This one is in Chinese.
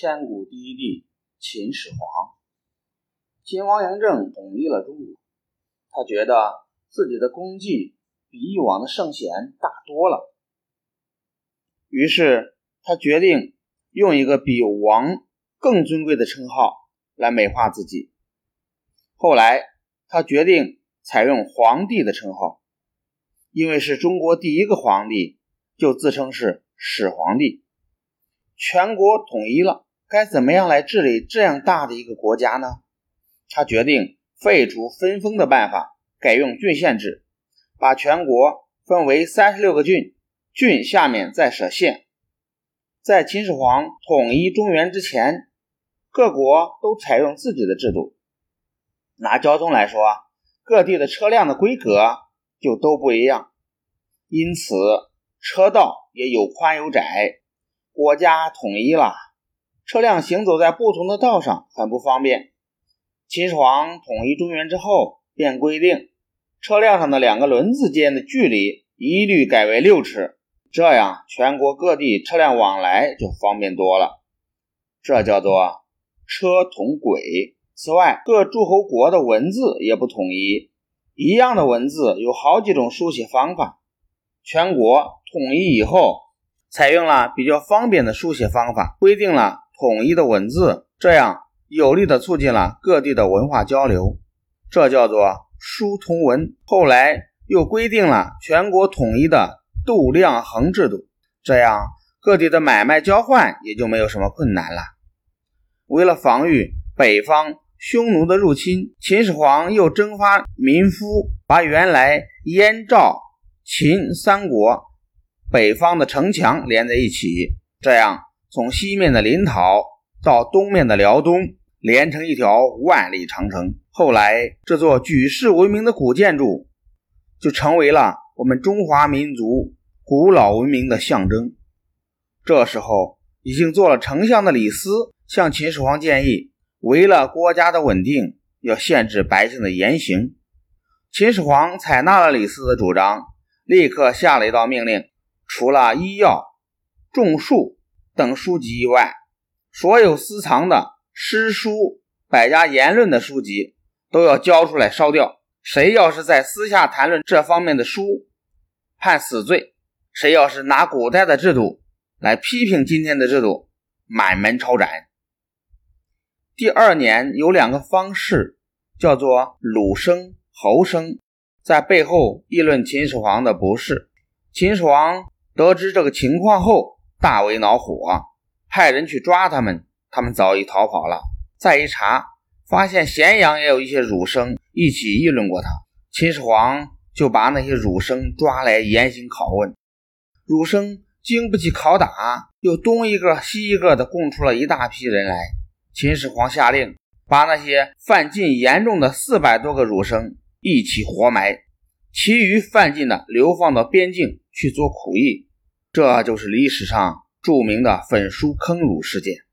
千古第一帝秦始皇。秦王嬴政统一了中国，他觉得自己的功绩比以往的圣贤大多了，于是他决定用一个比王更尊贵的称号来美化自己。后来他决定采用皇帝的称号，因为是中国第一个皇帝，就自称是始皇帝。全国统一了，该怎么样来治理这样大的一个国家呢？他决定废除分封的办法，改用郡县制，把全国分为三十六个郡，郡下面再设县。在秦始皇统一中原之前，各国都采用自己的制度。拿交通来说，各地的车辆的规格就都不一样，因此车道也有宽有窄。国家统一了，车辆行走在不同的道上很不方便。秦始皇统一中原之后，便规定车辆上的两个轮子间的距离一律改为六尺，这样全国各地车辆往来就方便多了。这叫做车同轨。此外，各诸侯国的文字也不统一，一样的文字有好几种书写方法。全国统一以后。采用了比较方便的书写方法，规定了统一的文字，这样有力的促进了各地的文化交流，这叫做书同文。后来又规定了全国统一的度量衡制度，这样各地的买卖交换也就没有什么困难了。为了防御北方匈奴的入侵，秦始皇又征发民夫，把原来燕、赵、秦三国。北方的城墙连在一起，这样从西面的临洮到东面的辽东，连成一条万里长城。后来，这座举世闻名的古建筑就成为了我们中华民族古老文明的象征。这时候，已经做了丞相的李斯向秦始皇建议，为了国家的稳定，要限制百姓的言行。秦始皇采纳了李斯的主张，立刻下了一道命令。除了医药、种树等书籍以外，所有私藏的诗书、百家言论的书籍都要交出来烧掉。谁要是在私下谈论这方面的书，判死罪；谁要是拿古代的制度来批评今天的制度，满门抄斩。第二年有两个方士，叫做鲁生、侯生，在背后议论秦始皇的不是。秦始皇。得知这个情况后，大为恼火，派人去抓他们。他们早已逃跑了。再一查，发现咸阳也有一些儒生一起议论过他。秦始皇就把那些儒生抓来严刑拷问。儒生经不起拷打，又东一个西一个的供出了一大批人来。秦始皇下令把那些犯禁严重的四百多个儒生一起活埋，其余犯禁的流放到边境去做苦役。这就是历史上著名的焚书坑儒事件。